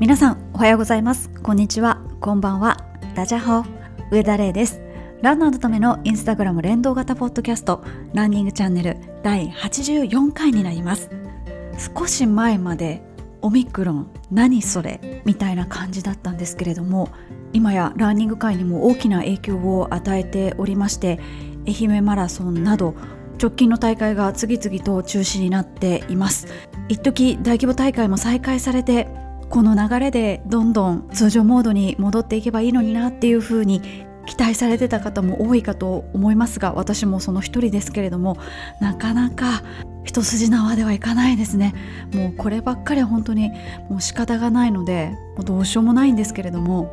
皆さんおはようございます。こんにちは。こんばんは。ダジャホ。上田玲です。ランナーのためのインスタグラム連動型ポッドキャスト。ランニングチャンネル。第84回になります。少し前までオミクロン何それ？みたいな感じだったんですけれども今やランニング界にも大きな影響を与えておりまして愛媛マラソンなど直近の大会が次々と中止になっています。一時大規模大会も再開されてこの流れでどんどん通常モードに戻っていけばいいのになっていうふうに期待されてた方も多いかと思いますが私もその一人ですけれどもなかなか一筋縄ではいかないですね。もうこればっかり本当にもう仕方がないのでもうどうしようもないんですけれども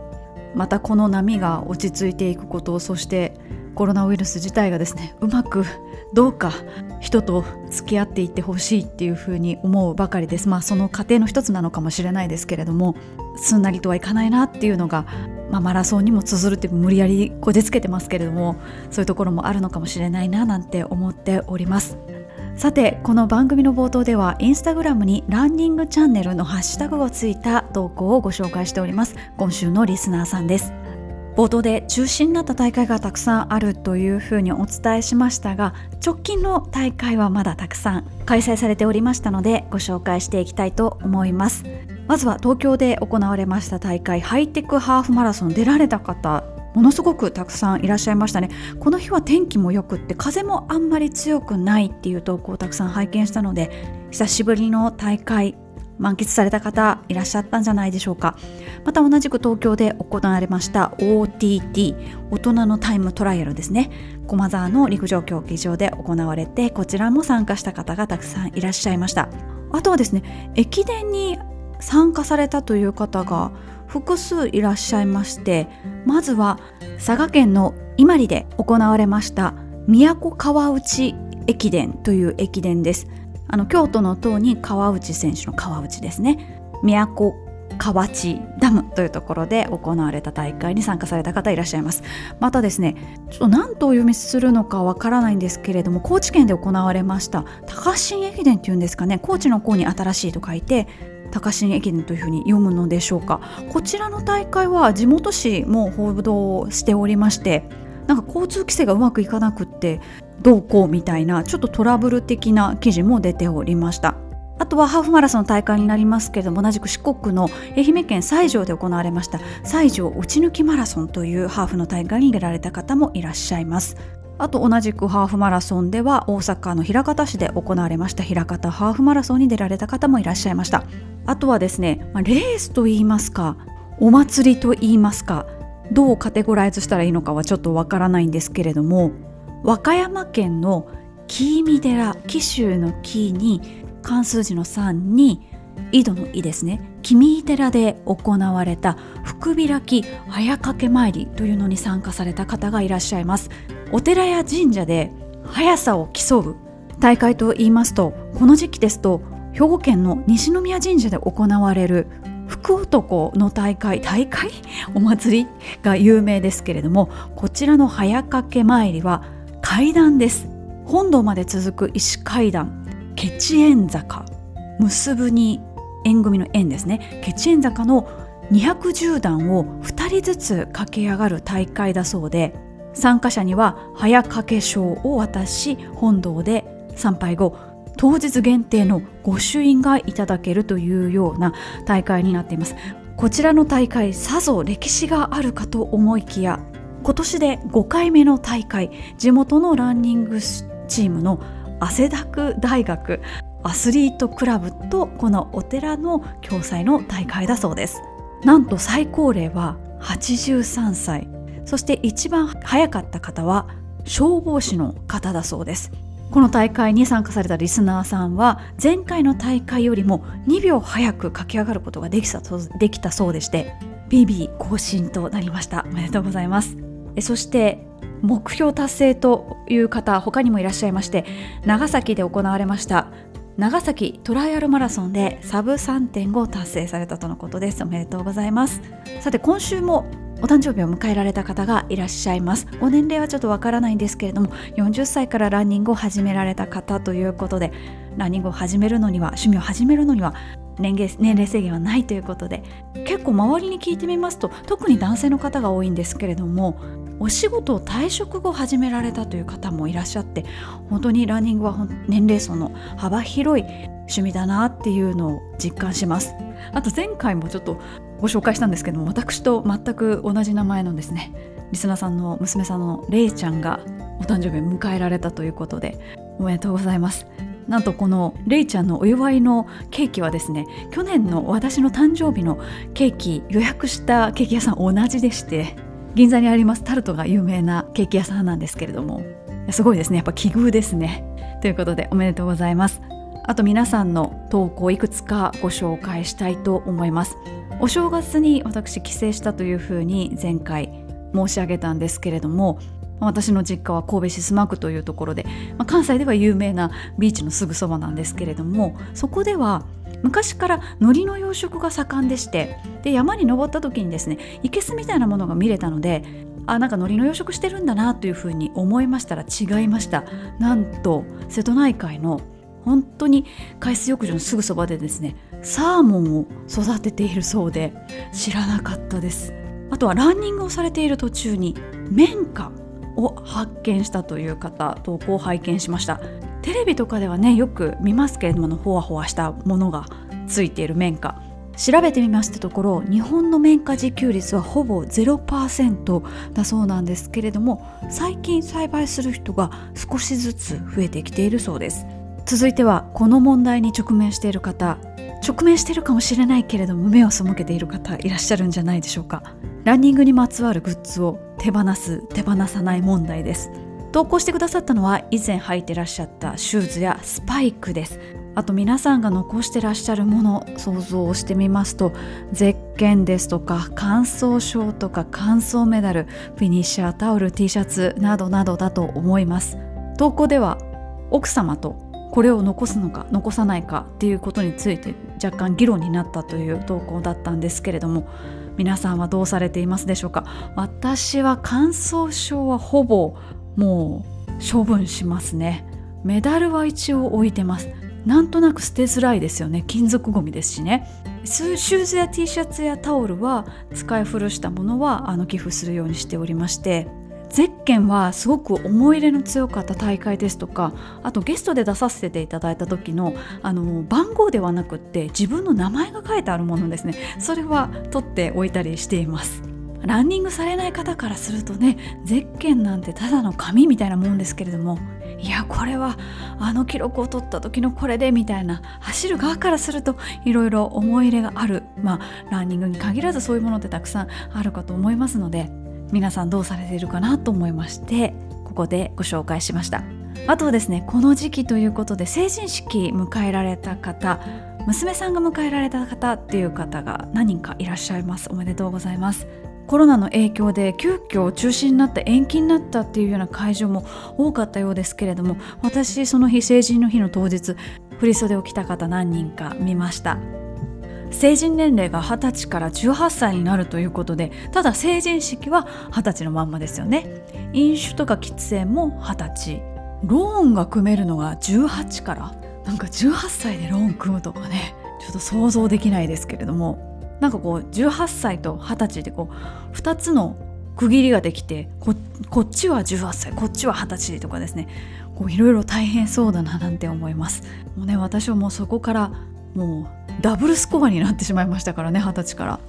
またこの波が落ち着いていくことそしてコロナウイルス自体がですねうまくどうか人と付き合っていってほしいっていうふうに思うばかりです。まあその過程の一つなのかもしれないですけれどもすんなりとはいかないなっていうのが、まあ、マラソンにも通ずるって無理やりこじつけてますけれどもそういうところもあるのかもしれないななんて思っております。さてこの番組の冒頭ではインスタグラムにランニングチャンネルのハッシュタグがついた投稿をご紹介しております。今週のリスナーさんです。冒頭で中止になった大会がたくさんあるというふうにお伝えしましたが直近の大会はまだたくさん開催されておりましたのでご紹介していきたいと思います。まずは東京で行われました大会ハイテクハーフマラソン出られた方ものすごくたくさんいらっしゃいましたね。この日は天気も良くって風もあんまり強くないっていう投稿をたくさん拝見したので久しぶりの大会満喫された方いらっしゃったんじゃないでしょうか。また同じく東京で行われました OTT 大人のタイムトライアルですね。駒沢の陸上競技場で行われてこちらも参加した方がたくさんいらっしゃいました。あとはですね駅伝に参加されたという方が複数いらっしゃいましてまずは佐賀県の伊万里で行われました都川内駅伝という駅伝です。あの京都の塔に川内選手の川内ですね。都河内ダムというところで行われた大会に参加された方いらっしゃいます。またですねちょっと何とお読みするのかわからないんですけれども高知県で行われました高新駅伝っていうんですかね高知の方に新しいと書いて高新駅伝というふうに読むのでしょうか。こちらの大会は地元紙も報道しておりましてなんか交通規制がうまくいかなくってどうこうみたいなちょっとトラブル的な記事も出ておりました。あとはハーフマラソンの大会になりますけれども同じく四国の愛媛県西条で行われました西条打ち抜きマラソンというハーフの大会に出られた方もいらっしゃいます。あと同じくハーフマラソンでは大阪の枚方市で行われました枚方ハーフマラソンに出られた方もいらっしゃいました。あとはですね、まあ、レースといいますかお祭りといいますかどうカテゴライズしたらいいのかはちょっとわからないんですけれども和歌山県の紀伊見寺紀州の紀に漢数字の3に井戸の井ですね。君井寺で行われた福開き早掛け参りというのに参加された方がいらっしゃいます。お寺や神社で速さを競う大会と言いますとこの時期ですと兵庫県の西宮神社で行われる福男の大会大会？お祭りが有名ですけれどもこちらの早掛け参りは階段です。本堂まで続く石階段ケチエン坂。結ぶに縁組の縁ですね。ケチエン坂の210段を2人ずつ駆け上がる大会だそうで参加者には早掛け賞を渡し本堂で参拝後当日限定の御朱印がいただけるというような大会になっています。こちらの大会さぞ歴史があるかと思いきや今年で5回目の大会地元のランニングチームの汗だく大学アスリートクラブとこのお寺の共催の大会だそうです。なんと最高齢は83歳。そして一番早かった方は消防士の方だそうです。この大会に参加されたリスナーさんは前回の大会よりも2秒早く駆け上がることができたできたそうでして PB 更新となりました。おめでとうございます。そして目標達成という方他にもいらっしゃいまして長崎で行われました長崎トライアルマラソンでサブ3.5を達成されたとのことです。おめでとうございます。さて今週もお誕生日を迎えられた方がいらっしゃいます。ご年齢はちょっとわからないんですけれども40歳からランニングを始められた方ということでランニングを始めるのには趣味を始めるのには年齢制限はないということで結構周りに聞いてみますと特に男性の方が多いんですけれどもお仕事を退職後始められたという方もいらっしゃって本当にランニングは年齢層の幅広い趣味だなっていうのを実感します。あと前回もちょっとご紹介したんですけども私と全く同じ名前のですねリスナーさんの娘さんのれいちゃんがお誕生日を迎えられたということでおめでとうございます。なんとこのれいちゃんのお祝いのケーキはですね去年の私の誕生日のケーキ予約したケーキ屋さん同じでして銀座にありますタルトが有名なケーキ屋さんなんですけれどもすごいですね。やっぱ奇遇ですね。ということでおめでとうございます。あと皆さんの投稿いくつかご紹介したいと思います。お正月に私帰省したというふうに前回申し上げたんですけれども私の実家は神戸市須磨区というところで、まあ、関西では有名なビーチのすぐそばなんですけれどもそこでは昔から海苔の養殖が盛んでしてで山に登った時にですね生けすみたいなものが見れたのであなんか海苔の養殖してるんだなというふうに思いましたら違いました。なんと瀬戸内海の本当に海水浴場のすぐそばでですねサーモンを育てているそうで知らなかったです。あとはランニングをされている途中に綿花。を発見したという方投稿を拝見しました。テレビとかではねよく見ますけれどものほわほわしたものがついている綿花。調べてみましたところ日本の綿花自給率はほぼ0%だそうなんですけれども最近栽培する人が少しずつ増えてきているそうです。続いてはこの問題に直面している方直面しているかもしれないけれども目を背けている方いらっしゃるんじゃないでしょうか。ランニングにまつわるグッズを手放す手放さない問題です。投稿してくださったのは以前履いてらっしゃったシューズやスパイクです。あと皆さんが残してらっしゃるもの想像をしてみますとゼッケンですとか乾燥賞とか乾燥メダルフィニッシャータオル T シャツなどなどだと思います。投稿では奥様とこれを残すのか残さないかっていうことについて若干議論になったという投稿だったんですけれども皆さんはどうされていますでしょうか？私は乾燥症はほぼもう処分しますね。メダルは一応置いてます。なんとなく捨てづらいですよね。金属ごみですしね。シューズや T シャツやタオルは使い古したものはあの寄付するようにしておりましてゼッケンはすごく思い入れの強かった大会ですとかあとゲストで出させていただいた時のあの番号ではなくって自分の名前が書いてあるものですね。それは取っておいたりしています。ランニングされない方からするとねゼッケンなんてただの紙みたいなもんですけれどもいやこれはあの記録を取った時のこれでみたいな走る側からするといろいろ思い入れがあるまあランニングに限らずそういうものってたくさんあるかと思いますので皆さんどうされているかなと思いましてここでご紹介しました。あとはですねこの時期ということで成人式迎えられた方娘さんが迎えられた方っていう方が何人かいらっしゃいます。おめでとうございます。コロナの影響で急遽中止になった延期になったっていうような会場も多かったようですけれども私その日成人の日の当日振袖を着た方何人か見ました。成人年齢が20歳から18歳になるということでただ成人式は20歳のまんまですよね。飲酒とか喫煙も20歳。ローンが組めるのが18から。なんか18歳でローン組むとかねちょっと想像できないですけれども。なんかこう18歳と20歳でこう2つの区切りができてこっちは18歳こっちは20歳とかですね。いろいろ大変そうだななんて思います。もうね私はもうそこからもうダブルスコアになってしまいましたからね二十歳から。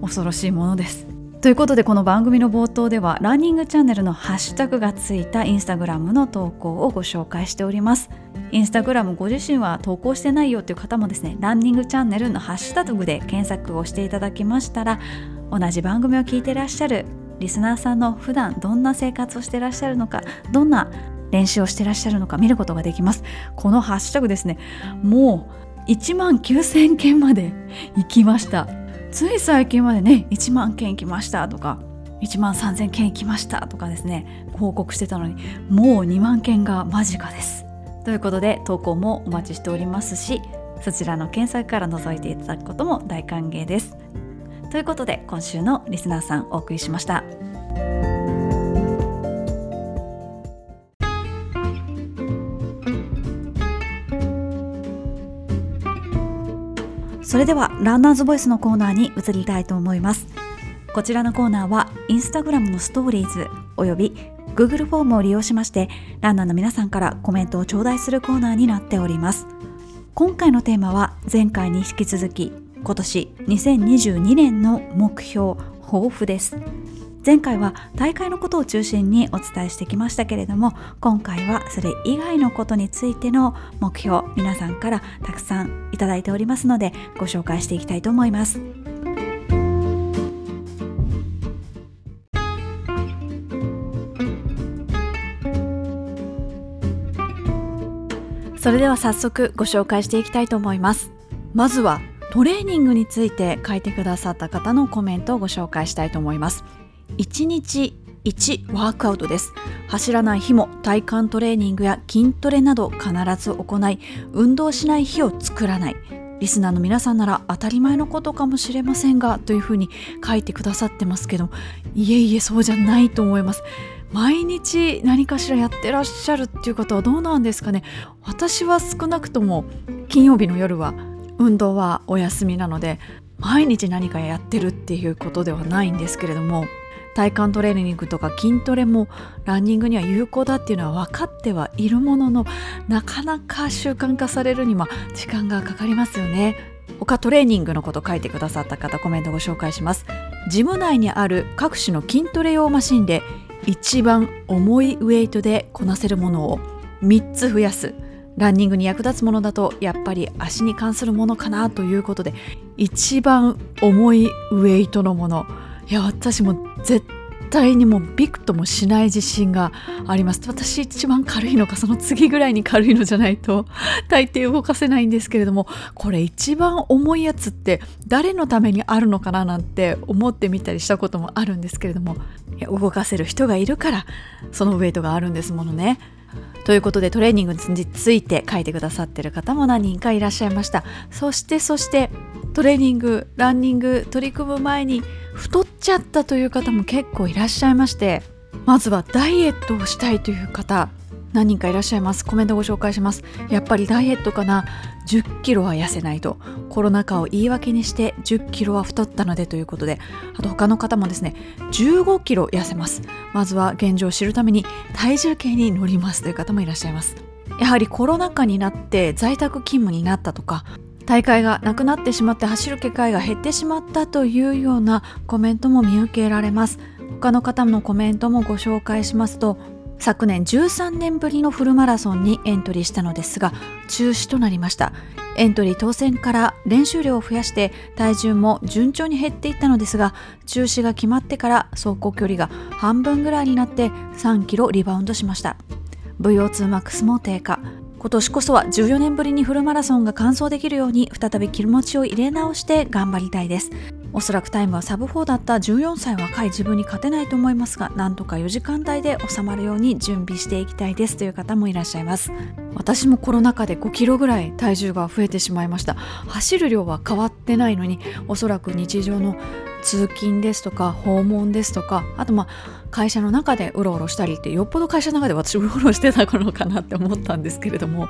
恐ろしいものです。ということでこの番組の冒頭ではランニングチャンネルのハッシュタグがついたインスタグラムの投稿をご紹介しております。インスタグラムご自身は投稿してないよという方もですねランニングチャンネルのハッシュタグで検索をしていただきましたら同じ番組を聞いてらっしゃるリスナーさんの普段どんな生活をしてらっしゃるのかどんな練習をしてらっしゃるのか見ることができます。このハッシュタグですねもう1万9000件まで行きました。つい最近までね1万件行きましたとか1万3000件行きましたとかですね報告してたのにもう2万件が間近です。ということで投稿もお待ちしておりますしそちらの検索から覗いていただくことも大歓迎です。ということで今週のリスナーさんお送りしました。それではランナーズボイスのコーナーに移りたいと思います。こちらのコーナーはインスタグラムのストーリーズおよび Google フォームを利用しましてランナーの皆さんからコメントを頂戴するコーナーになっております。今回のテーマは前回に引き続き今年2022年の目標抱負です。前回は大会のことを中心にお伝えしてきましたけれども今回はそれ以外のことについての目標皆さんからたくさんいただいておりますのでご紹介していきたいと思います。それでは早速ご紹介していきたいと思います。まずはトレーニングについて書いてくださった方のコメントをご紹介したいと思います。1日1ワークアウトです。走らない日も体幹トレーニングや筋トレなど必ず行い運動しない日を作らない。リスナーの皆さんなら当たり前のことかもしれませんがというふうに書いてくださってますけどいえいえそうじゃないと思います。毎日何かしらやってらっしゃるっていう方はどうなんですかね。私は少なくとも金曜日の夜は運動はお休みなので毎日何かやってるっていうことではないんですけれども体幹トレーニングとか筋トレもランニングには有効だっていうのは分かってはいるもののなかなか習慣化されるには時間がかかりますよね。他トレーニングのこと書いてくださった方コメントご紹介します。ジム内にある各種の筋トレ用マシンで一番重いウェイトでこなせるものを3つ増やすランニングに役立つものだとやっぱり足に関するものかなということで一番重いウェイトのもの。いや私も絶対にもうビクともしない自信があります私一番軽いのかその次ぐらいに軽いのじゃないと 大抵動かせないんですけれどもこれ一番重いやつって誰のためにあるのかななんて思ってみたりしたこともあるんですけれどもいや動かせる人がいるからそのウェイトがあるんですものね。ということでトレーニングについて書いてくださってる方も何人かいらっしゃいました。そしてそしてトレーニングランニング取り組む前に太っちゃったという方も結構いらっしゃいましてまずはダイエットをしたいという方。何人かいらっしゃいます。コメントご紹介します。やっぱりダイエットかな。10キロは痩せないと。コロナ禍を言い訳にして10キロは太ったので。ということで。あと他の方もですね。15キロ痩せます。まずは現状を知るために体重計に乗ります。という方もいらっしゃいます。やはりコロナ禍になって在宅勤務になったとか大会がなくなってしまって走る機会が減ってしまったというようなコメントも見受けられます。他の方のコメントもご紹介しますと昨年13年ぶりのフルマラソンにエントリーしたのですが中止となりました。エントリー当選から練習量を増やして体重も順調に減っていったのですが中止が決まってから走行距離が半分ぐらいになって3キロリバウンドしました。VO2MAX も低下。今年こそは14年ぶりにフルマラソンが完走できるように再び気持ちを入れ直して頑張りたいです。おそらくタイムはサブ4だった。14歳若い自分に勝てないと思いますがなんとか4時間台で収まるように準備していきたいです。という方もいらっしゃいます。私もコロナ禍で5キロぐらい体重が増えてしまいました。走る量は変わってないのにおそらく日常の通勤ですとか訪問ですとかあとまあ会社の中でうろうろしたりってよっぽど会社の中で私うろうろしてたのかなって思ったんですけれども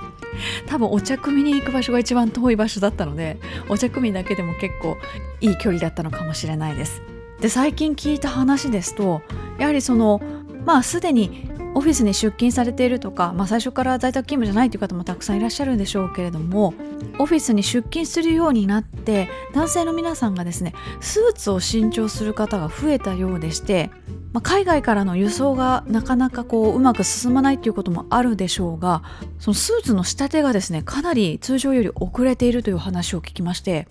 多分お茶組に行く場所が一番遠い場所だったのでお茶組だけでも結構いい距離だったのかもしれないです。で最近聞いた話ですとやはりそのまあすでにオフィスに出勤されているとか、まあ、最初から在宅勤務じゃないという方もたくさんいらっしゃるんでしょうけれどもオフィスに出勤するようになって男性の皆さんがですねスーツを新調する方が増えたようでして、まあ、海外からの輸送がなかなかこううまく進まないということもあるでしょうがそのスーツの仕立てがですねかなり通常より遅れているという話を聞きまして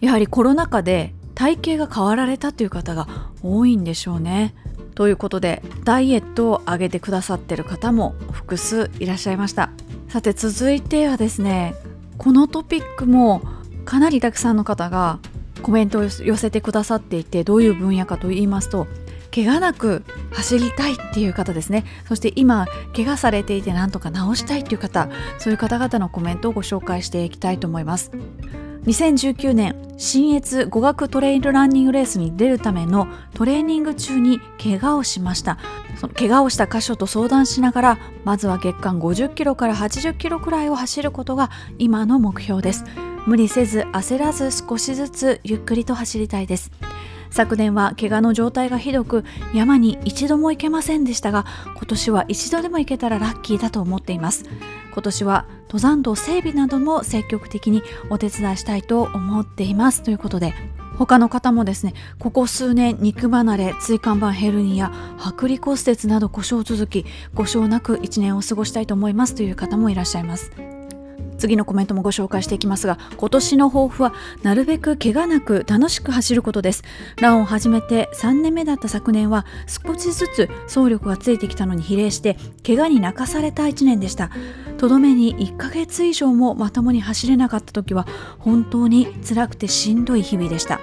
やはりコロナ禍で体型が変わられたという方が多いんでしょうね。ということでダイエットを上げてくださってる方も複数いらっしゃいましたさて続いてはですねこのトピックもかなりたくさんの方がコメントを寄せてくださっていてどういう分野かと言いますと怪我なく走りたいっていう方ですね。そして今怪我されていて何とか治したいっていう方そういう方々のコメントをご紹介していきたいと思います。2019年新越語学トレイルランニングレースに出るためのトレーニング中に怪我をしました。その怪我をした箇所と相談しながらまずは月間50キロから80キロくらいを走ることが今の目標です。無理せず焦らず少しずつゆっくりと走りたいです。昨年は怪我の状態がひどく山に一度も行けませんでしたが今年は一度でも行けたらラッキーだと思っています。今年は登山道整備なども積極的にお手伝いしたいと思っています。ということで他の方もですねここ数年肉離れ椎間板ヘルニア剥離骨折など故障続き故障なく1年を過ごしたいと思いますという方もいらっしゃいます。次のコメントもご紹介していきますが今年の抱負はなるべく怪我なく楽しく走ることです。ランを始めて3年目だった昨年は少しずつ走力がついてきたのに比例して怪我に泣かされた1年でした。とどめに1ヶ月以上もまともに走れなかった時は本当に辛くてしんどい日々でした。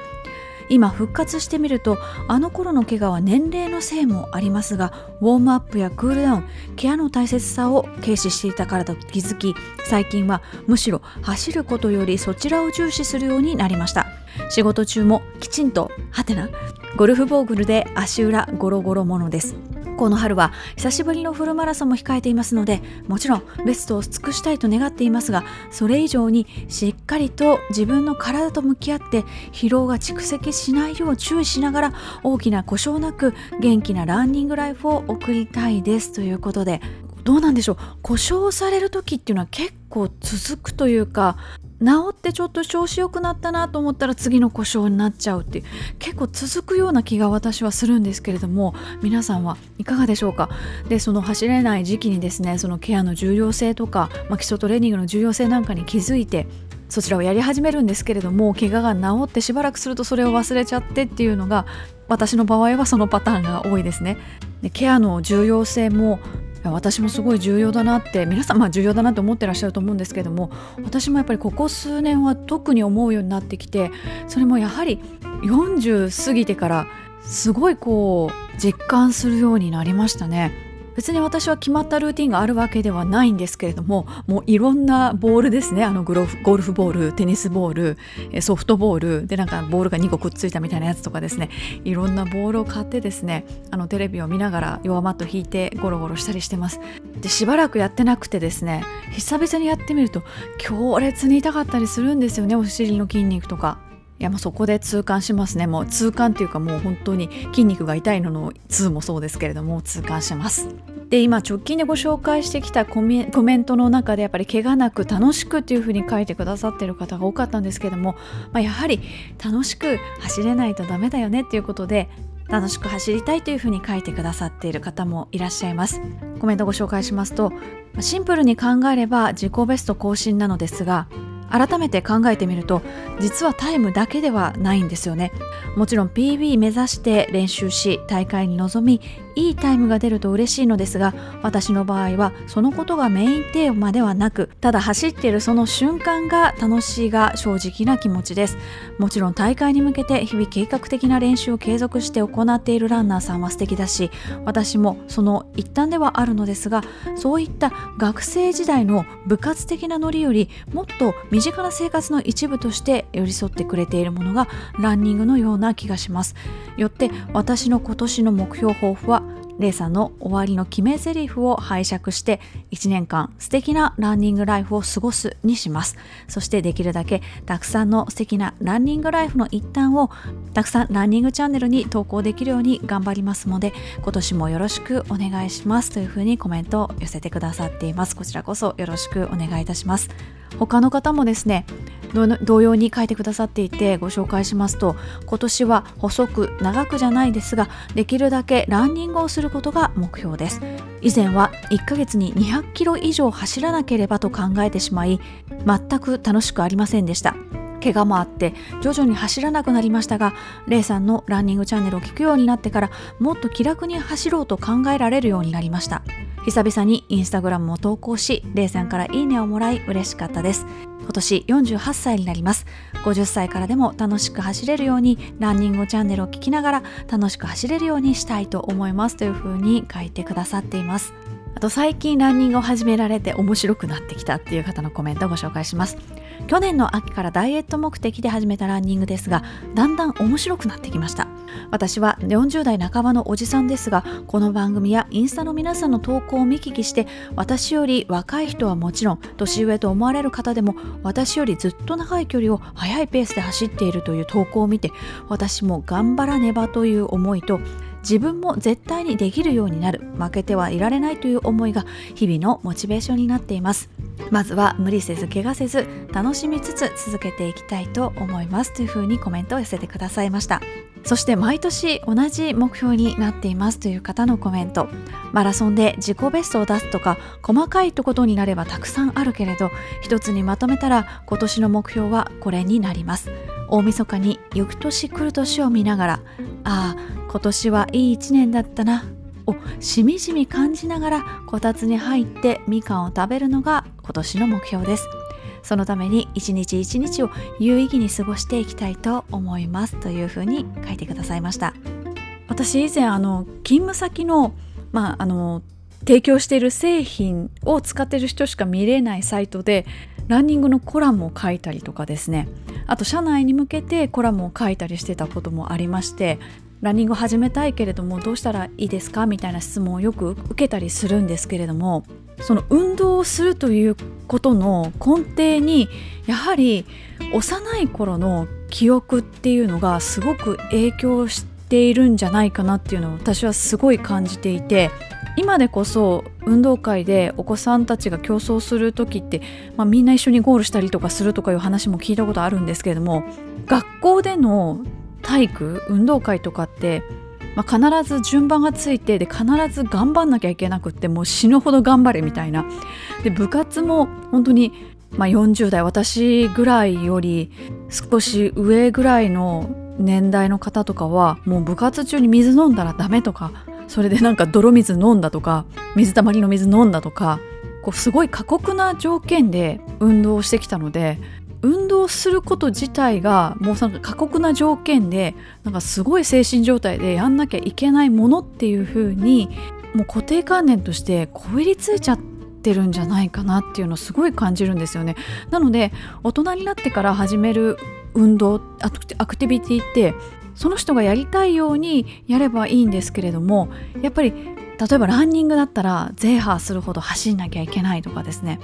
今復活してみるとあの頃の怪我は年齢のせいもありますがウォームアップやクールダウンケアの大切さを軽視していたからと気づき最近はむしろ走ることよりそちらを重視するようになりました。仕事中もきちんとはてなゴルフボーグルで足裏ゴロゴロものです。この春は久しぶりのフルマラソンも控えていますのでもちろんベストを尽くしたいと願っていますがそれ以上にしっかりと自分の体と向き合って疲労が蓄積しないよう注意しながら大きな故障なく元気なランニングライフを送りたいですということでどうなんでしょう？故障される時っていうのは結構続くというか治ってちょっと調子良くなったなと思ったら次の故障になっちゃうってう結構続くような気が私はするんですけれども皆さんはいかがでしょうか？でその走れない時期にですねそのケアの重要性とか、まあ、基礎トレーニングの重要性なんかに気づいてそちらをやり始めるんですけれども怪我が治ってしばらくするとそれを忘れちゃってっていうのが私の場合はそのパターンが多いですね。でケアの重要性も私もすごい重要だなって皆さん重要だなって思ってらっしゃると思うんですけども私もやっぱりここ数年は特に思うようになってきてそれもやはり40過ぎてからすごいこう実感するようになりましたね。別に私は決まったルーティンがあるわけではないんですけれどももういろんなボールですね。あのゴルフゴルフボールテニスボールソフトボールでなんかボールが2個くっついたみたいなやつとかですね。いろんなボールを買ってですねあのテレビを見ながら弱マット引いてゴロゴロしたりしてます。でしばらくやってなくてですね久々にやってみると強烈に痛かったりするんですよね。お尻の筋肉とか。やもうそこで痛感しますね。もう痛感っていうかもう本当に筋肉が痛いのの痛もそうですけれども痛感します。で今直近でご紹介してきたコメントの中でやっぱり怪我なく楽しくっていうふうに書いてくださっている方が多かったんですけども、まあ、やはり楽しく走れないとダメだよねっていうことで楽しく走りたいというふうに書いてくださっている方もいらっしゃいます。コメントご紹介しますとシンプルに考えれば自己ベスト更新なのですが改めて考えてみると実はタイムだけではないんですよね。もちろん PB 目指して練習し大会に臨みいいタイムが出ると嬉しいのですが私の場合はそのことがメインテーマではなくただ走っているその瞬間が楽しいが正直な気持ちです。もちろん大会に向けて日々計画的な練習を継続して行っているランナーさんは素敵だし私もその一端ではあるのですがそういった学生時代の部活的なノリよりもっと身近な生活の一部として寄り添ってくれているものがランニングのような気がします。よって私の今年の目標抱負はレイさんの終わりの決め台詞を拝借して1年間素敵なランニングライフを過ごすにします。そしてできるだけたくさんの素敵なランニングライフの一端をたくさんランニングチャンネルに投稿できるように頑張りますので今年もよろしくお願いしますというふうにコメントを寄せてくださっています。こちらこそよろしくお願いいたします。他の方もですね同様に書いてくださっていてご紹介しますと今年は細く長くじゃないですができるだけランニングをすることが目標です。以前は1ヶ月に200キロ以上走らなければと考えてしまい全く楽しくありませんでした。怪我もあって徐々に走らなくなりましたがレイさんのランニングチャンネルを聞くようになってからもっと気楽に走ろうと考えられるようになりました。久々にインスタグラムを投稿しレイさんからいいねをもらい嬉しかったです。今年48歳になります。50歳からでも楽しく走れるようにランニングチャンネルを聞きながら楽しく走れるようにしたいと思います。というふうに書いてくださっています。あと最近ランニングを始められて面白くなってきたっていう方のコメントをご紹介します。去年の秋からダイエット目的で始めたランニングですがだんだん面白くなってきました。私は40代半ばのおじさんですがこの番組やインスタの皆さんの投稿を見聞きして私より若い人はもちろん年上と思われる方でも私よりずっと長い距離を速いペースで走っているという投稿を見て私も頑張らねばという思いと自分も絶対にできるようになる負けてはいられないという思いが日々のモチベーションになっています。まずは無理せず怪我せず楽しみつつ続けていきたいと思いますというふうにコメントを寄せてくださいました。そして毎年同じ目標になっていますという方のコメントマラソンで自己ベストを出すとか細かいとことになればたくさんあるけれど一つにまとめたら今年の目標はこれになります。大晦日に翌年来る年を見ながらああ今年はいい一年だったな。をしみじみ感じながらこたつに入ってみかんを食べるのが今年の目標です。そのために一日一日を有意義に過ごしていきたいと思います。というふうに書いてくださいました。私以前あの勤務先のまああの提供している製品を使っている人しか見れないサイトでランニングのコラムを書いたりとかですね。あと社内に向けてコラムを書いたりしてたこともありましてランニングを始めたいけれどもどうしたらいいですか？みたいな質問をよく受けたりするんですけれどもその運動をするということの根底にやはり幼い頃の記憶っていうのがすごく影響しているんじゃないかなっていうのを私はすごい感じていて今でこそ運動会でお子さんたちが競争する時って、まあ、みんな一緒にゴールしたりとかするとかいう話も聞いたことあるんですけれども学校での体育運動会とかって、まあ、必ず順番がついてで必ず頑張んなきゃいけなくってもう死ぬほど頑張れみたいな。で部活も本当に、まあ、40代私ぐらいより少し上ぐらいの年代の方とかはもう部活中に水飲んだらダメとかそれでなんか泥水飲んだとか水たまりの水飲んだとかこうすごい過酷な条件で運動してきたので運動すること自体がもうなんか過酷な条件でなんかすごい精神状態でやんなきゃいけないものっていう風にもう固定観念としてこびりついちゃってるんじゃないかなっていうのをすごい感じるんですよね。なので大人になってから始める運動アクティビティってその人がやりたいようにやればいいんですけれどもやっぱり例えばランニングだったらゼーハーするほど走んなきゃいけないとかですね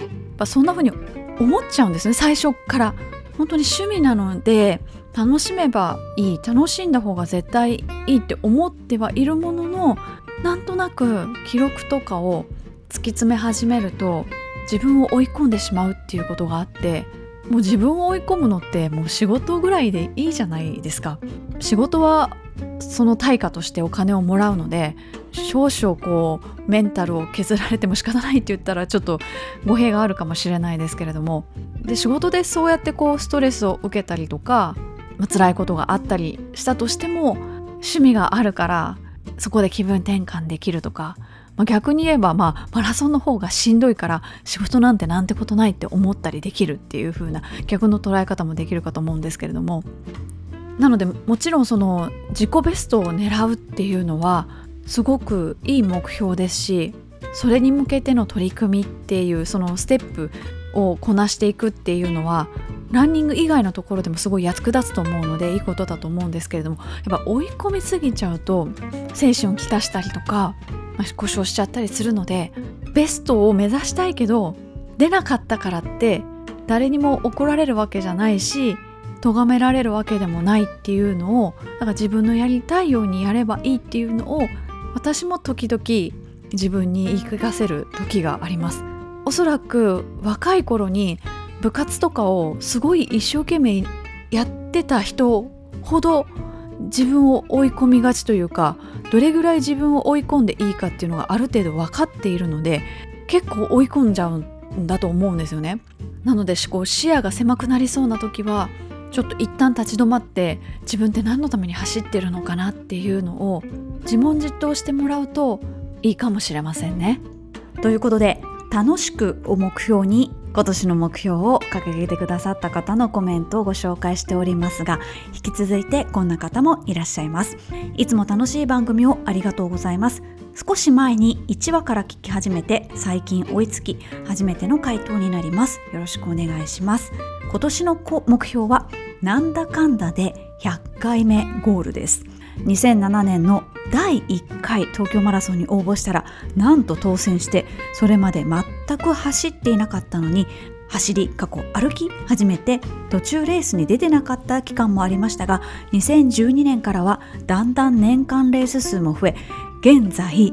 そんな風に思っちゃうんですね最初から。本当に趣味なので楽しめばいい楽しんだ方が絶対いいって思ってはいるもののなんとなく記録とかを突き詰め始めると自分を追い込んでしまうっていうことがあってもう自分を追い込むのってもう仕事ぐらいでいいじゃないですか。仕事はその対価としてお金をもらうので少々こうメンタルを削られても仕方ないって言ったらちょっと語弊があるかもしれないですけれどもで仕事でそうやってこうストレスを受けたりとか、まあ、辛いことがあったりしたとしても趣味があるからそこで気分転換できるとか、まあ、逆に言えば、まあ、マラソンの方がしんどいから仕事なんてなんてことないって思ったりできるっていう風な逆の捉え方もできるかと思うんですけれどもなのでもちろんその自己ベストを狙うっていうのはすごくいい目標ですしそれに向けての取り組みっていうそのステップをこなしていくっていうのはランニング以外のところでもすごい役立つと思うのでいいことだと思うんですけれどもやっぱ追い込みすぎちゃうと精神をきたしたりとか、まあ、故障しちゃったりするのでベストを目指したいけど出なかったからって誰にも怒られるわけじゃないし咎められるわけでもないっていうのをだから自分のやりたいようにやればいいっていうのを私も時々自分に言い聞かせる時があります。おそらく若い頃に部活とかをすごい一生懸命やってた人ほど自分を追い込みがちというかどれぐらい自分を追い込んでいいかっていうのがある程度分かっているので結構追い込んじゃうんだと思うんですよね。なのでこう視野が狭くなりそうな時はちょっと一旦立ち止まって自分って何のために走ってるのかなっていうのを自問自答してもらうといいかもしれませんね。ということで楽しくを目標に今年の目標を掲げてくださった方のコメントをご紹介しておりますが引き続いてこんな方もいらっしゃいますいつも楽しい番組をありがとうございます少し前に1話から聞き始めて最近追いつき初めての回答になります。よろしくお願いします。今年の目標はなんだかんだで100回目ゴールです。2007年の第1回東京マラソンに応募したらなんと当選してそれまで全く走っていなかったのに走り過去歩き始めて途中レースに出てなかった期間もありましたが2012年からはだんだん年間レース数も増え現在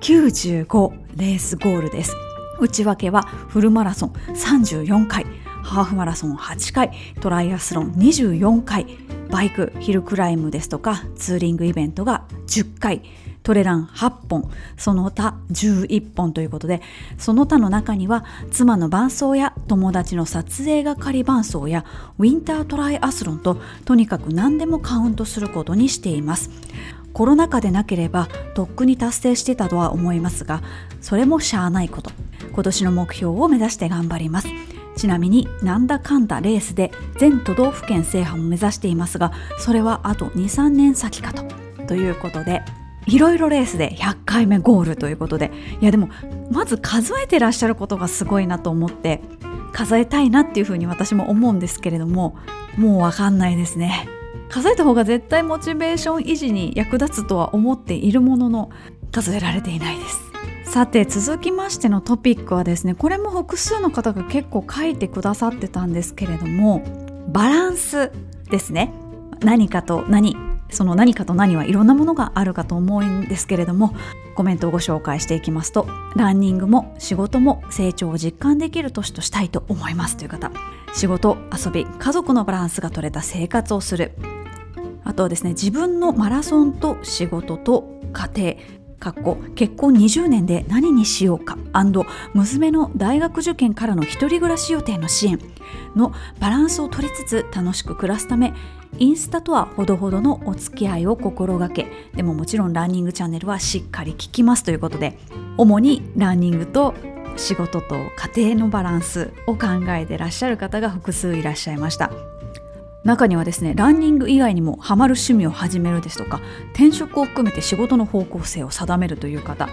95レースゴールです。内訳はフルマラソン34回ハーフマラソン8回トライアスロン24回バイクヒルクライムですとかツーリングイベントが10回トレラン8本その他11本ということでその他の中には妻の伴走や友達の撮影係伴走やウィンタートライアスロンととにかく何でもカウントすることにしています。コロナ禍でなければとっくに達成してたとは思いますがそれもしゃあないこと。今年の目標を目指して頑張ります。ちなみになんだかんだレースで全都道府県制覇も目指していますがそれはあと23年先かと。ということでいろいろレースで100回目ゴールということでいやでもまず数えてらっしゃることがすごいなと思って数えたいなっていうふうに私も思うんですけれどももうわかんないですね。数えた方が絶対モチベーション維持に役立つとは思っているものの数えられていないです。さて続きましてのトピックはですねこれも複数の方が結構書いてくださってたんですけれどもバランスですね。何かと何その何かと何はいろんなものがあるかと思うんですけれどもコメントをご紹介していきますとランニングも仕事も成長を実感できる年としたいと思いますという方仕事遊び家族のバランスが取れた生活をするあとはですね自分のマラソンと仕事と家庭かっこ結婚20年で何にしようか娘の大学受験からの一人暮らし予定の支援のバランスを取りつつ楽しく暮らすためインスタとはほどほどのお付き合いを心がけでももちろんランニングチャンネルはしっかり聞きますということで主にランニングと仕事と家庭のバランスを考えてらっしゃる方が複数いらっしゃいました。中にはですねランニング以外にもハマる趣味を始めるですとか転職を含めて仕事の方向性を定めるという方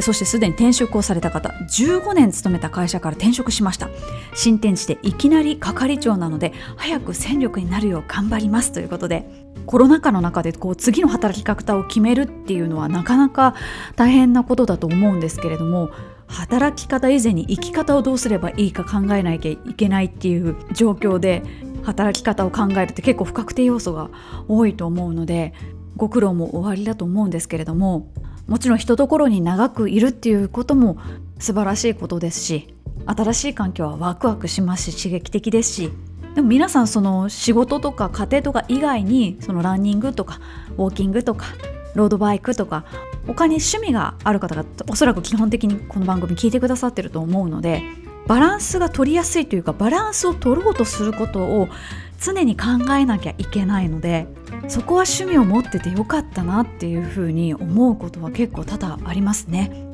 そしてすでに転職をされた方15年勤めた会社から転職しました。新天地でいきなり係長なので早く戦力になるよう頑張りますということでコロナ禍の中でこう次の働き方を決めるっていうのはなかなか大変なことだと思うんですけれども働き方以前に生き方をどうすればいいか考えなきゃいけないっていう状況で働き方を考えるって結構不確定要素が多いと思うのでご苦労もおありだと思うんですけれどももちろん人ところに長くいるっていうことも素晴らしいことですし新しい環境はワクワクしますし刺激的ですしでも皆さんその仕事とか家庭とか以外にそのランニングとかウォーキングとかロードバイクとか他に趣味がある方がおそらく基本的にこの番組聞いてくださってると思うのでバランスが取りやすいというかバランスを取ろうとすることを常に考えなきゃいけないのでそこは趣味を持っててよかったなっていうふうに思うことは結構多々ありますね。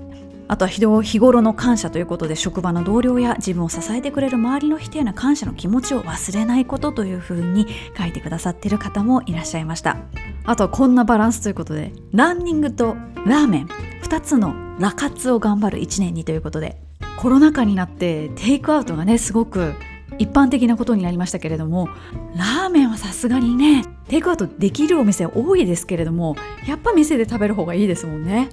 あとは日頃の感謝ということで職場の同僚や自分を支えてくれる周りの人への感謝の気持ちを忘れないことというふうに書いてくださっている方もいらっしゃいましたあとはこんなバランスということでランニングとラーメン2つのラ活を頑張る1年にということでコロナ禍になってテイクアウトがねすごく一般的なことになりましたけれどもラーメンはさすがにねテイクアウトできるお店多いですけれどもやっぱ店で食べる方がいいですもんね。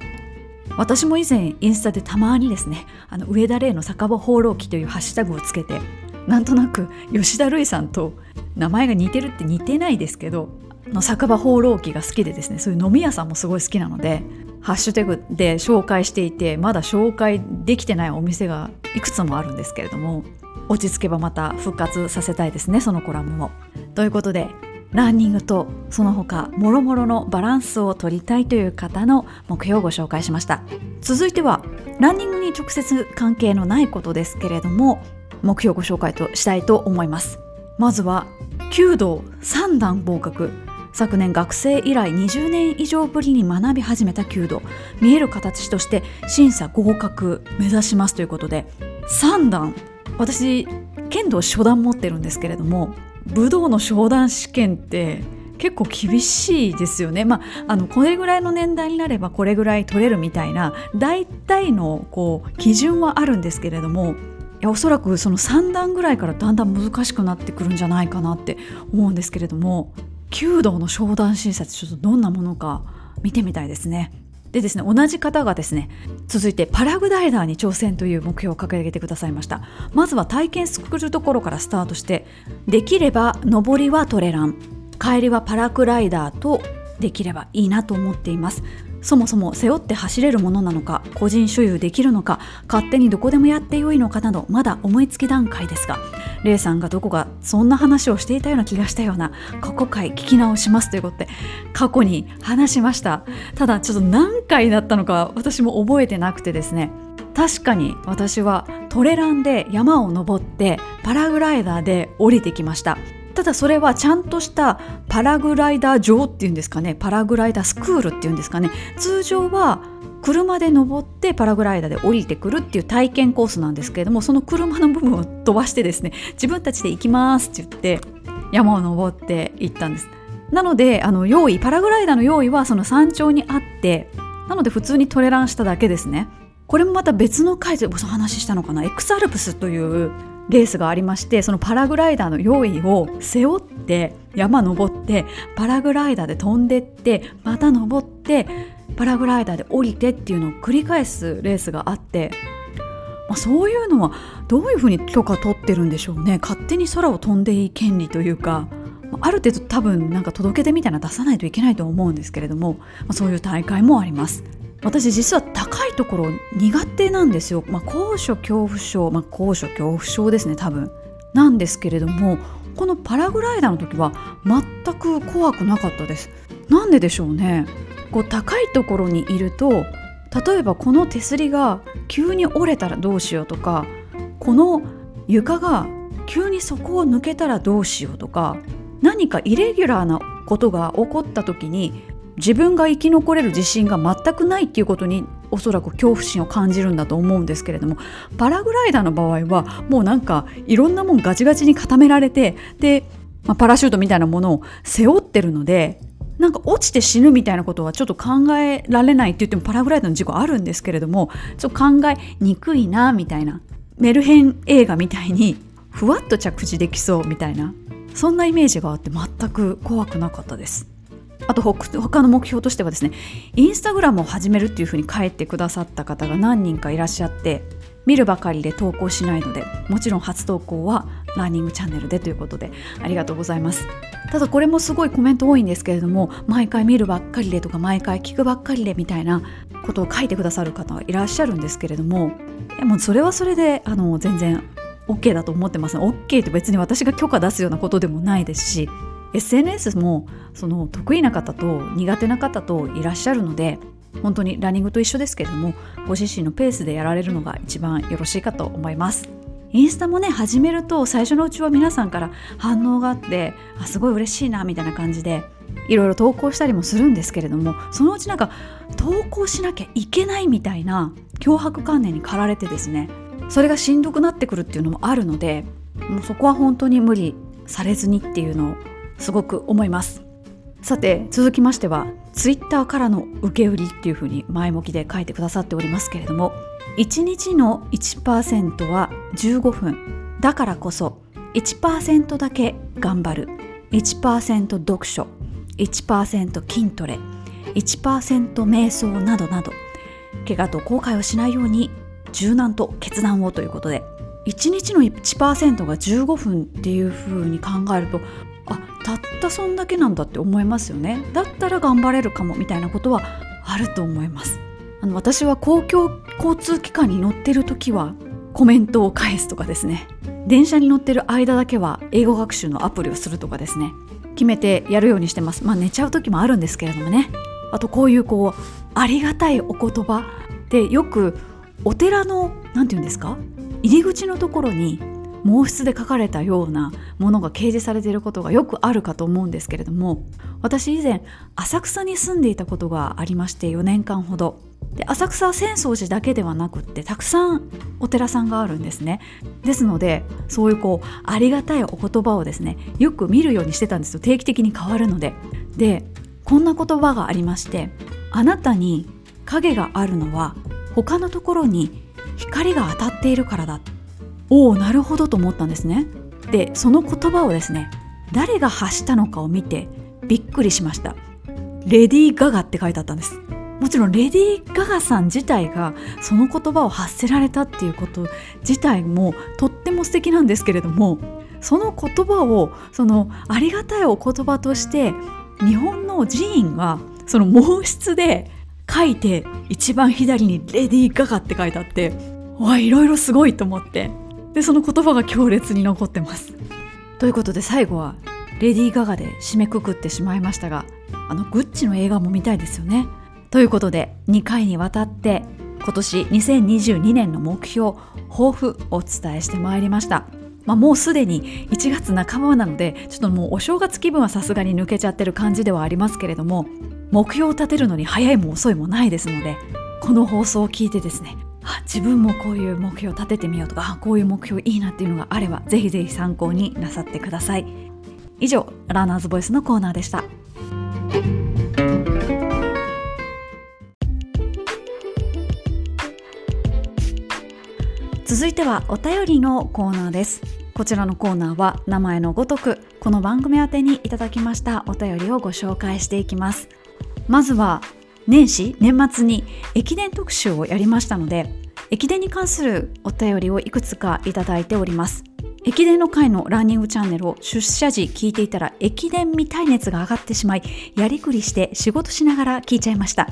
私も以前インスタでたまにですねあの上田玲の酒場放浪記というハッシュタグをつけてなんとなく吉田類さんと名前が似てるって似てないですけどの酒場放浪記が好きでですねそういう飲み屋さんもすごい好きなのでハッシュタグで紹介していてまだ紹介できてないお店がいくつもあるんですけれども落ち着けばまた復活させたいですねそのコラムも。ということでランニングとその他もろもろのバランスを取りたいという方の目標をご紹介しました。続いてはランニングに直接関係のないことですけれども目標をご紹介としたいと思います。まずは弓道3段合格。昨年学生以来20年以上ぶりに学び始めた弓道見える形として審査合格目指しますということで3段私剣道初段持ってるんですけれども武道の初段試験って結構厳しいですよね。まあ、あのこれぐらいの年代になればこれぐらい取れるみたいな大体のこう基準はあるんですけれどもいやおそらくその3段ぐらいからだんだん難しくなってくるんじゃないかなって思うんですけれども弓道の商談診察ちょっとどんなものか見てみたいですね。でですね同じ方がですね続いてパラグライダーに挑戦という目標を掲げてくださいました。まずは体験するところからスタートしてできれば上りはトレラン。帰りはパラグライダーとできればいいなと思っています。そもそも背負って走れるものなのか個人所有できるのか勝手にどこでもやってよいのかなどまだ思いつき段階ですがレイさんがどこかそんな話をしていたような気がしたような過去回聞き直しますということで過去に話しました。ただちょっと何回だったのか私も覚えてなくてですね。確かに私はトレランで山を登ってパラグライダーで降りてきました。ただそれはちゃんとしたパラグライダー場っていうんですかね。パラグライダースクールっていうんですかね。通常は車で登ってパラグライダーで降りてくるっていう体験コースなんですけれどもその車の部分を飛ばしてですね自分たちで行きますって言って山を登って行ったんです。なのであの用意パラグライダーの用意はその山頂にあってなので普通にトレランしただけですね。これもまた別の回でお話ししたのかな。エクスアルプスというレースがありましてそのパラグライダーの用意を背負って山登ってパラグライダーで飛んでってまた登ってパラグライダーで降りてっていうのを繰り返すレースがあって、まあ、そういうのはどういうふうに許可取ってるんでしょうね？勝手に空を飛んでいい権利というかある程度多分なんか届け出みたいな出さないといけないと思うんですけれども、まあ、そういう大会もあります。私実は高いところ苦手なんですよ、まあ、高所恐怖症、まあ、高所恐怖症ですね多分。なんですけれどもこのパラグライダーの時は全く怖くなかったです。なんででしょうね。こう高いところにいると例えばこの手すりが急に折れたらどうしようとかこの床が急にそこを抜けたらどうしようとか何かイレギュラーなことが起こった時に自分が生き残れる自信が全くないっていうことにおそらく恐怖心を感じるんだと思うんですけれどもパラグライダーの場合はもうなんかいろんなもんガチガチに固められてで、まあ、パラシュートみたいなものを背負ってるのでなんか落ちて死ぬみたいなことはちょっと考えられないって言ってもパラグライダーの事故あるんですけれどもちょっと考えにくいなみたいなメルヘン映画みたいにふわっと着地できそうみたいなそんなイメージがあって全く怖くなかったです。あと他の目標としてはですねインスタグラムを始めるっていうふうに書いてくださった方が何人かいらっしゃって見るばかりで投稿しないのでもちろん初投稿はラーニングチャンネルでということでありがとうございます。ただこれもすごいコメント多いんですけれども毎回見るばっかりでとか毎回聞くばっかりでみたいなことを書いてくださる方はいらっしゃるんですけれどもでもそれはそれであの全然 OK だと思ってます。OK って別に私が許可出すようなことでもないですし SNS もその得意な方と苦手な方といらっしゃるので本当にランニングと一緒ですけれどもご自身のペースでやられるのが一番よろしいかと思います。インスタもね始めると最初のうちは皆さんから反応があってあすごい嬉しいなみたいな感じでいろいろ投稿したりもするんですけれどもそのうちなんか投稿しなきゃいけないみたいな脅迫観念に駆られてですねそれがしんどくなってくるっていうのもあるのでもうそこは本当に無理されずにっていうのをすごく思います。さて続きましてはツイッターからの受け売りっていうふうに前向きで書いてくださっておりますけれども1日の1%は15分。だからこそ1%だけ頑張る。1%読書。1%筋トレ。1%瞑想などなど。怪我と後悔をしないように柔軟と決断をということで1日の1%が15分っていうふうに考えるとあたったそんだけなんだって思いますよね。だったら頑張れるかもみたいなことはあると思います。あの私は公共交通機関に乗ってる時はコメントを返すとかですね。電車に乗ってる間だけは英語学習のアプリをするとかですね。決めてやるようにしてます。まあ寝ちゃう時もあるんですけれどもね。あとこういうこうありがたいお言葉でよくお寺の何て言うんですか？入り口のところに毛筆で書かれたようなものが掲示されていることがよくあるかと思うんですけれども私以前浅草に住んでいたことがありまして4年間ほど。で浅草は浅草寺だけではなくってたくさんお寺さんがあるんですね。ですのでそういうこうありがたいお言葉をですねよく見るようにしてたんですよ。定期的に変わるので。でこんな言葉がありましてあなたに影があるのは他のところに光が当たっているからだ。おおなるほどと思ったんですね。でその言葉をですね誰が発したのかを見てびっくりしました。レディー・ガガって書いてあったんです。もちろんレディー・ガガさん自体がその言葉を発せられたっていうこと自体もとっても素敵なんですけれどもその言葉をそのありがたいお言葉として日本の寺院がその毛筆で書いて一番左に「レディー・ガガ」って書いてあってわいろいろすごいと思って。でその言葉が強烈に残ってます。ということで最後はレディー・ガガで締めくくってしまいましたがあのグッチの映画も見たいですよね。ということで2回にわたって今年2022年の目標抱負をお伝えしてまいりました。まあ、もうすでに1月半ばなのでちょっともうお正月気分はさすがに抜けちゃってる感じではありますけれども目標を立てるのに早いも遅いもないですのでこの放送を聞いてですねあ自分もこういう目標を立ててみようとかあこういう目標いいなっていうのがあればぜひぜひ参考になさってください以上ラーナーズボイスのコーナーでした。続いてはお便りのコーナーです。こちらのコーナーは名前のごとくこの番組宛てにいただきましたお便りをご紹介していきます。まずは年始年末に駅伝特集をやりましたので駅伝に関するお便りをいくつかいただいております。駅伝の会のランニングチャンネルを出社時聞いていたら駅伝見たい熱が上がってしまいやりくりして仕事しながら聞いちゃいました。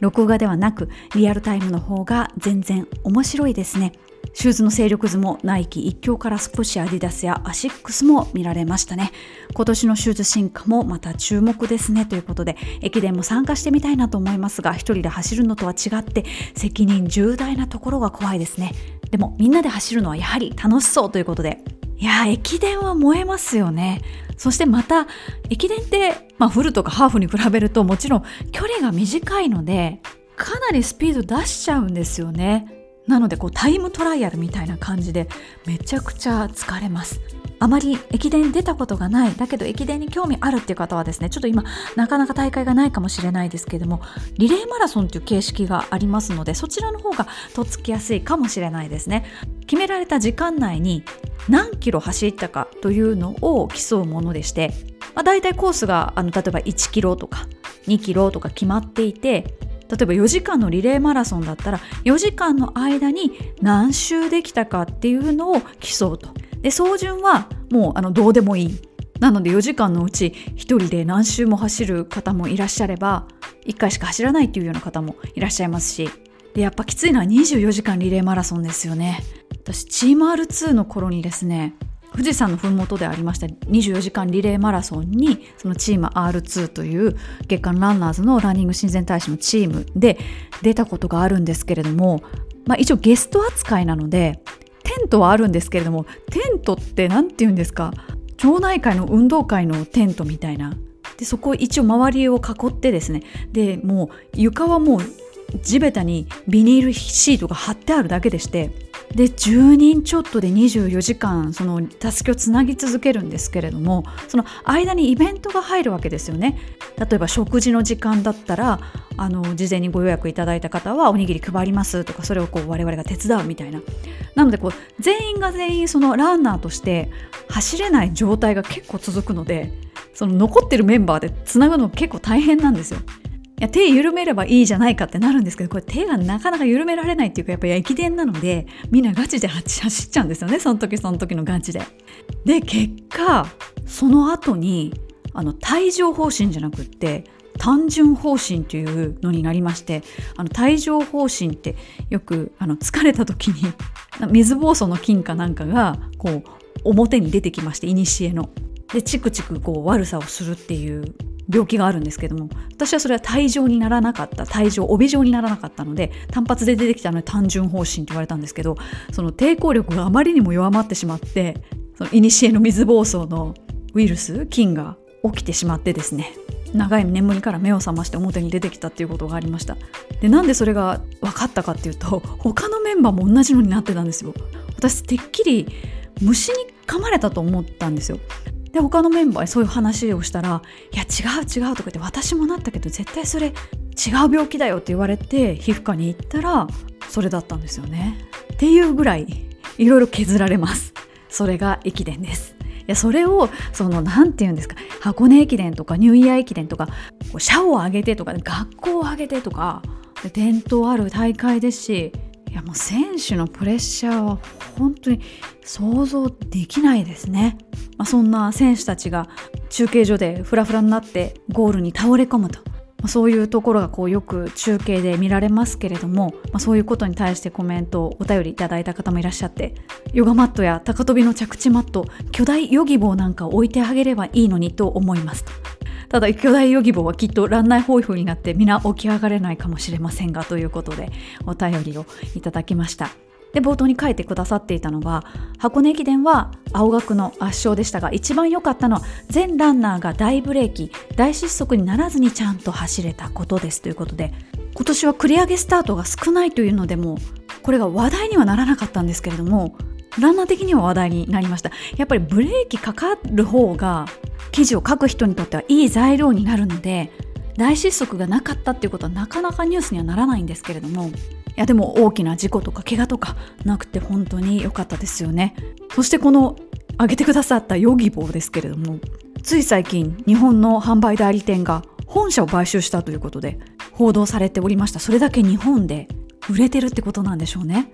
録画ではなくリアルタイムの方が全然面白いですね。シューズの勢力図もナイキ一強から少しアディダスやアシックスも見られましたね。今年のシューズ進化もまた注目ですね。ということで駅伝も参加してみたいなと思いますが一人で走るのとは違って責任重大なところが怖いですね。でもみんなで走るのはやはり楽しそうということでいや駅伝は燃えますよね。そしてまた駅伝って、まあ、フルとかハーフに比べるともちろん距離が短いのでかなりスピード出しちゃうんですよね。なのでこうタイムトライアルみたいな感じでめちゃくちゃ疲れます。あまり駅伝出たことがない。だけど駅伝に興味あるっていう方はですねちょっと今なかなか大会がないかもしれないですけれどもリレーマラソンという形式がありますのでそちらの方がとっつきやすいかもしれないですね。決められた時間内に何キロ走ったかというのを競うものでして、まあ、大体コースがあの例えば1キロとか2キロとか決まっていて例えば4時間のリレーマラソンだったら4時間の間に何周できたかっていうのを競うと。で走順はもうあのどうでもいい。なので4時間のうち1人で何周も走る方もいらっしゃれば1回しか走らないっていうような方もいらっしゃいますしでやっぱきついのは24時間リレーマラソンですよね。私チーム R2 の頃にですね富士山の麓でありました24時間リレーマラソンにそのチーム R2 という月間ランナーズのランニング親善大使のチームで出たことがあるんですけれども、まあ、一応ゲスト扱いなのでテントはあるんですけれどもテントって何て言うんですか？町内会の運動会のテントみたいな。でそこ一応周りを囲ってですね。でもう床はもう地べたにビニールシートが貼ってあるだけでしてで10人ちょっとで24時間そのたすきをつなぎ続けるんですけれどもその間にイベントが入るわけですよね。例えば食事の時間だったらあの事前にご予約いただいた方はおにぎり配りますとかそれをこう我々が手伝うみたいな。なのでこう全員が全員そのランナーとして走れない状態が結構続くのでその残ってるメンバーでつなぐの結構大変なんですよ。いや手緩めればいいじゃないかってなるんですけどこれ手がなかなか緩められないっていうかやっぱり駅伝なのでみんなガチで走っちゃうんですよねその時その時のガチで。で結果その後にあの帯状疱疹じゃなくって単純疱疹というのになりましてあの帯状疱疹ってよくあの疲れた時に 水疱瘡の菌かなんかがこう表に出てきまして古の。でチクチクこう悪さをするっていう病気があるんですけども私はそれは帯状にならなかった帯状帯状にならなかったので単発で出てきたので単純方針と言われたんですけどその抵抗力があまりにも弱まってしまってその古の水疱瘡のウイルス菌が起きてしまってですね長い眠りから目を覚まして表に出てきたっていうことがありました。でなんでそれが分かったかっていうと他のメンバーも同じのになってたんですよ。私てっきり虫に噛まれたと思ったんですよ。で他のメンバーにそういう話をしたら「いや違う違う」とか言って「私もなったけど絶対それ違う病気だよ」って言われて皮膚科に行ったらそれだったんですよね。っていうぐらいいろいろ削られます。それが駅伝です。いやそれをその何て言うんですか箱根駅伝とかニューイヤー駅伝とか社を挙げてとか学校を挙げてとか伝統ある大会ですしやもう選手のプレッシャーは本当に想像できないですね、まあ、そんな選手たちが中継所でフラフラになってゴールに倒れ込むと。そういうところがこうよく中継で見られますけれども、まあ、そういうことに対してコメントお便りいただいた方もいらっしゃってヨガマットや高跳びの着地マット巨大ヨギ棒なんかを置いてあげればいいのにと思いますただ巨大ヨギ棒はきっとランナーホイホイになって皆起き上がれないかもしれませんがということでお便りをいただきました。で冒頭に書いてくださっていたのが箱根駅伝は青学の圧勝でしたが一番良かったのは全ランナーが大ブレーキ大失速にならずにちゃんと走れたことです。ということで今年は繰り上げスタートが少ないというのでもこれが話題にはならなかったんですけれどもランナー的には話題になりました。やっぱりブレーキかかる方が記事を書く人にとってはいい材料になるので大失速がなかったっていうことはなかなかニュースにはならないんですけれどもやでも大きな事故とか怪我とかなくて本当に良かったですよね。そしてこの挙げてくださったヨギボーですけれどもつい最近日本の販売代理店が本社を買収したということで報道されておりました。それだけ日本で売れてるってことなんでしょうね。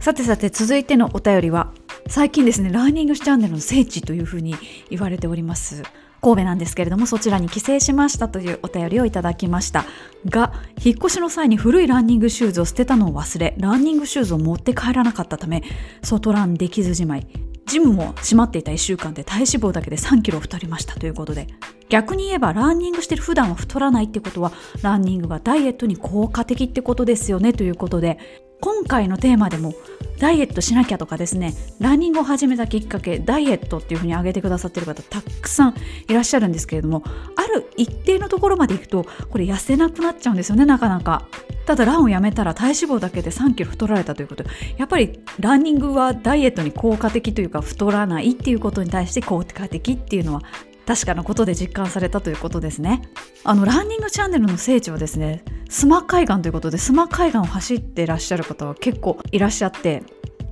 さてさて続いてのお便りは最近ですねラーニングチャンネルの聖地というふうに言われております。神戸なんですけれどもそちらに帰省しましたというお便りをいただきました。が引っ越しの際に古いランニングシューズを捨てたのを忘れランニングシューズを持って帰らなかったため外ランできずじまいジムも閉まっていた1週間で体脂肪だけで3キロ太りましたということで逆に言えばランニングしてる普段は太らないってことはランニングがダイエットに効果的ってことですよねということで今回のテーマでもダイエットしなきゃとかですねランニングを始めたきっかけダイエットっていうふうに挙げてくださってる方たくさんいらっしゃるんですけれどもある一定のところまでいくとこれ痩せなくなっちゃうんですよねなかなか。ただランをやめたら体脂肪だけで3キロ太られたということ。でやっぱりランニングはダイエットに効果的というか太らないっていうことに対して効果的っていうのは確かなことで実感されたということですね。あのランニングチャンネルの聖地はですね須磨海岸ということで須磨海岸を走ってらっしゃる方は結構いらっしゃって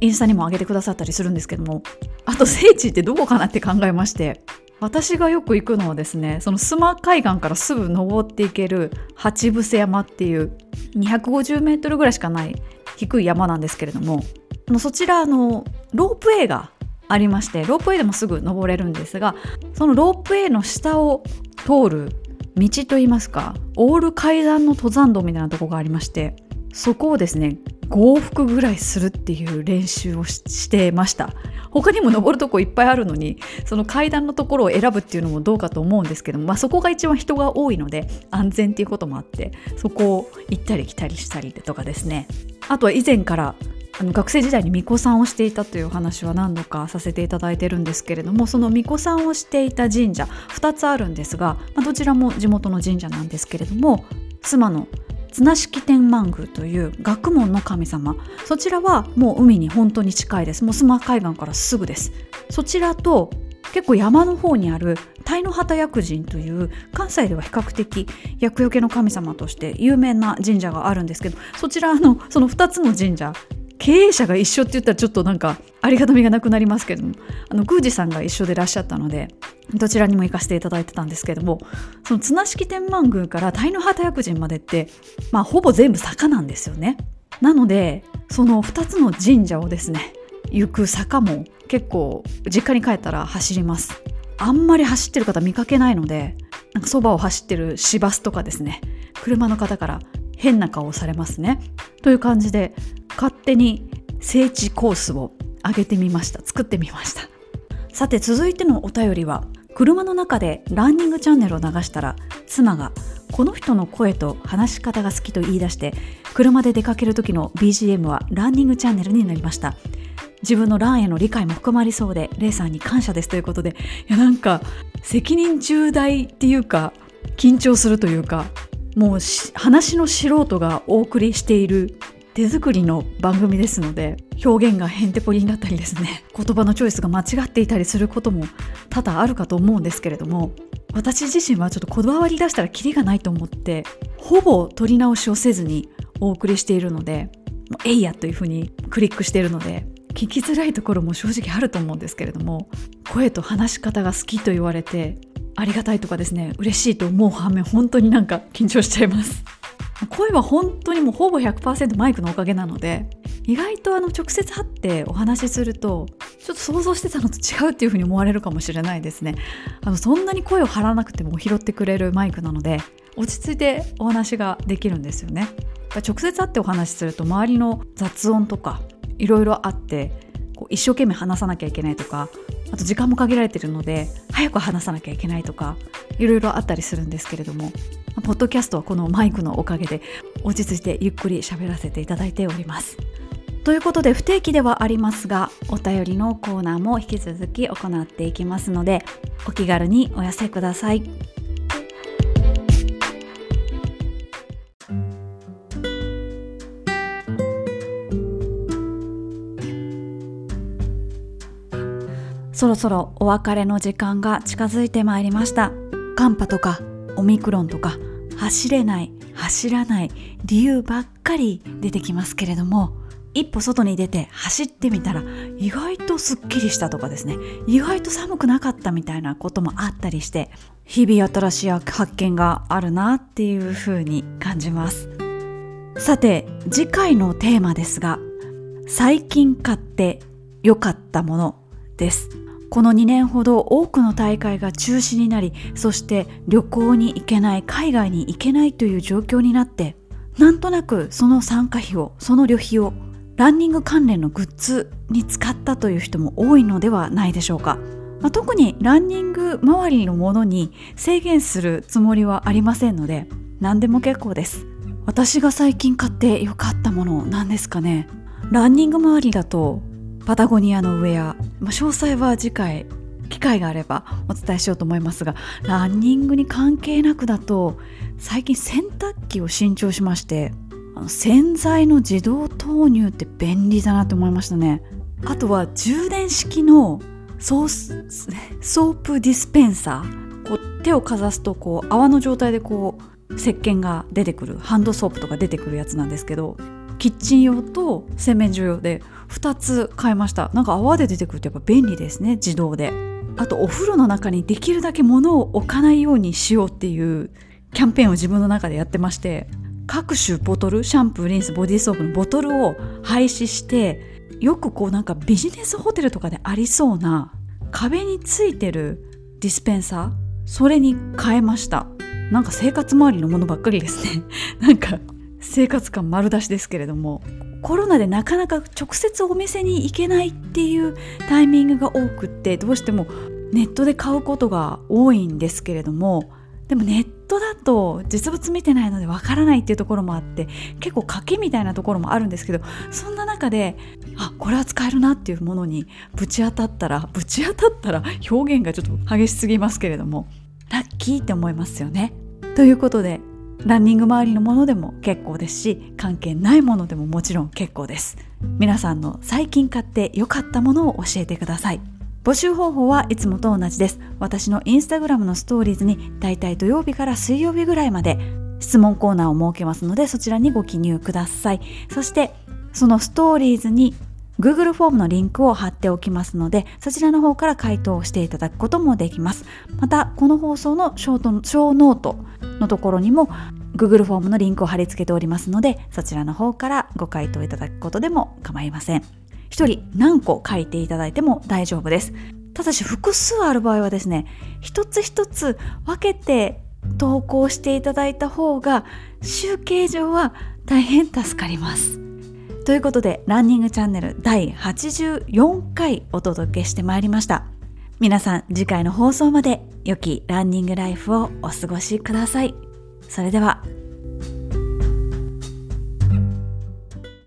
インスタにも上げてくださったりするんですけどもあと聖地ってどこかなって考えまして私がよく行くのはですねその須磨海岸からすぐ登っていける八伏山っていう250メートルぐらいしかない低い山なんですけれどもそちらのロープウェイがありましてロープウェイでもすぐ登れるんですがそのロープウェイの下を通る道といいますかオール階段の登山道みたいなとこがありましてそこをですね5往復ぐらいするっていう練習をしてました。他にも登るとこいっぱいあるのにその階段のところを選ぶっていうのもどうかと思うんですけども、まあ、そこが一番人が多いので安全っていうこともあってそこを行ったり来たりしたりとかですね。あとは以前からあの学生時代に巫女さんをしていたというお話は何度かさせていただいてるんですけれどもその巫女さんをしていた神社2つあるんですが、まあ、どちらも地元の神社なんですけれども妻の綱敷天満宮という学問の神様そちらはもう海に本当に近いです。もう須磨海岸からすぐです。そちらと結構山の方にある鯛の畑薬神という関西では比較的厄除けの神様として有名な神社があるんですけどそちらのその2つの神社経営者が一緒って言ったらちょっとなんかありがたみがなくなりますけどもあの宮司さんが一緒でいらっしゃったのでどちらにも行かせていただいてたんですけどもその綱敷天満宮から鯛の畑薬神までってまあほぼ全部坂なんですよね。なのでその2つの神社をですね行く坂も結構実家に帰ったら走ります。あんまり走ってる方見かけないのでなんかそばを走ってる市バスとかですね車の方から変な顔をされますね。という感じで勝手に聖地コースを上げてみました。作ってみました。さて続いてのお便りは車の中でランニングチャンネルを流したら妻がこの人の声と話し方が好きと言い出して車で出かける時の BGM はランニングチャンネルになりました。自分のランへの理解も含まれそうでレイさんに感謝です。ということでいやなんか責任重大っていうか緊張するというかもう話の素人がお送りしている手作りの番組ですので表現がへんてこりになったりですね 言葉のチョイスが間違っていたりすることも多々あるかと思うんですけれども私自身はちょっとこだわり出したらキリがないと思ってほぼ取り直しをせずにお送りしているので「えいや」というふうにクリックしているので聞きづらいところも正直あると思うんですけれども声と話し方が好きと言われてありがたいとかですね嬉しいと思う反面本当になんか緊張しちゃいます。声は本当にもうほぼ100%マイクのおかげなので意外とあの直接会ってお話しするとちょっと想像してたのと違うっていうふうに思われるかもしれないですね。あのそんなに声を張らなくても拾ってくれるマイクなので落ち着いてお話ができるんですよね。直接会ってお話しすると周りの雑音とかいろいろあってこう一生懸命話さなきゃいけないとかあと時間も限られてるので早く話さなきゃいけないとかいろいろあったりするんですけれどもポッドキャストはこのマイクのおかげで落ち着いてゆっくり喋らせていただいております。ということで不定期ではありますがお便りのコーナーも引き続き行っていきますのでお気軽にお寄せください。そろそろお別れの時間が近づいてまいりました。寒波とかオミクロンとか走れない走らない理由ばっかり出てきますけれども一歩外に出て走ってみたら意外とすっきりしたとかですね。意外と寒くなかったみたいなこともあったりして日々新しい発見があるなっていう風に感じます。さて次回のテーマですが最近買って良かったもの。です。この2年ほど多くの大会が中止になりそして旅行に行けない海外に行けないという状況になってなんとなくその参加費をその旅費をランニング関連のグッズに使ったという人も多いのではないでしょうか、まあ、特にランニング周りのものに制限するつもりはありませんので何でも結構です。私が最近買って良かったものなんですかね。ランニング周りだとパタゴニアのウェア、まあ、詳細は次回機会があればお伝えしようと思いますがランニングに関係なくだと最近洗濯機を新調しましてあの洗剤の自動投入って便利だなって思いましたね。あとは充電式のソーソープディスペンサー。こう手をかざすとこう泡の状態でこう石鹸が出てくるハンドソープとか出てくるやつなんですけどキッチン用と洗面所用で2つ買いました。なんか泡で出てくるとやっぱ便利ですね自動で。あとお風呂の中にできるだけ物を置かないようにしようっていうキャンペーンを自分の中でやってまして各種ボトルシャンプーリンスボディーソープのボトルを廃止してよくこうなんかビジネスホテルとかでありそうな壁についてるディスペンサーそれに変えました。なんか生活周りのものばっかりですね。なんか生活感丸出しですけれどもコロナでなかなか直接お店に行けないっていうタイミングが多くってどうしてもネットで買うことが多いんですけれどもでもネットだと実物見てないのでわからないっていうところもあって結構賭けみたいなところもあるんですけどそんな中であこれは使えるなっていうものにぶち当たったらぶち当たったら表現がちょっと激しすぎますけれどもラッキーって思いますよね。ということでランニング周りのものでも結構ですし関係ないものでももちろん結構です。皆さんの最近買って良かったものを教えてください。募集方法はいつもと同じです。私のインスタグラムのストーリーズにだいたい土曜日から水曜日ぐらいまで質問コーナーを設けますのでそちらにご記入ください。そしてそのストーリーズに Google フォームのリンクを貼っておきますので、そちらの方から回答していただくこともできます。また、この放送のショートショーノートのところにも Google フォームのリンクを貼り付けておりますので、そちらの方からご回答いただくことでも構いません。一人何個書いていただいても大丈夫です。ただし複数ある場合はですね、一つ一つ分けて投稿していただいた方が集計上は大変助かります。ということでランニングチャンネル第84回お届けしてまいりました。皆さん次回の放送まで良きランニングライフをお過ごしください。それでは。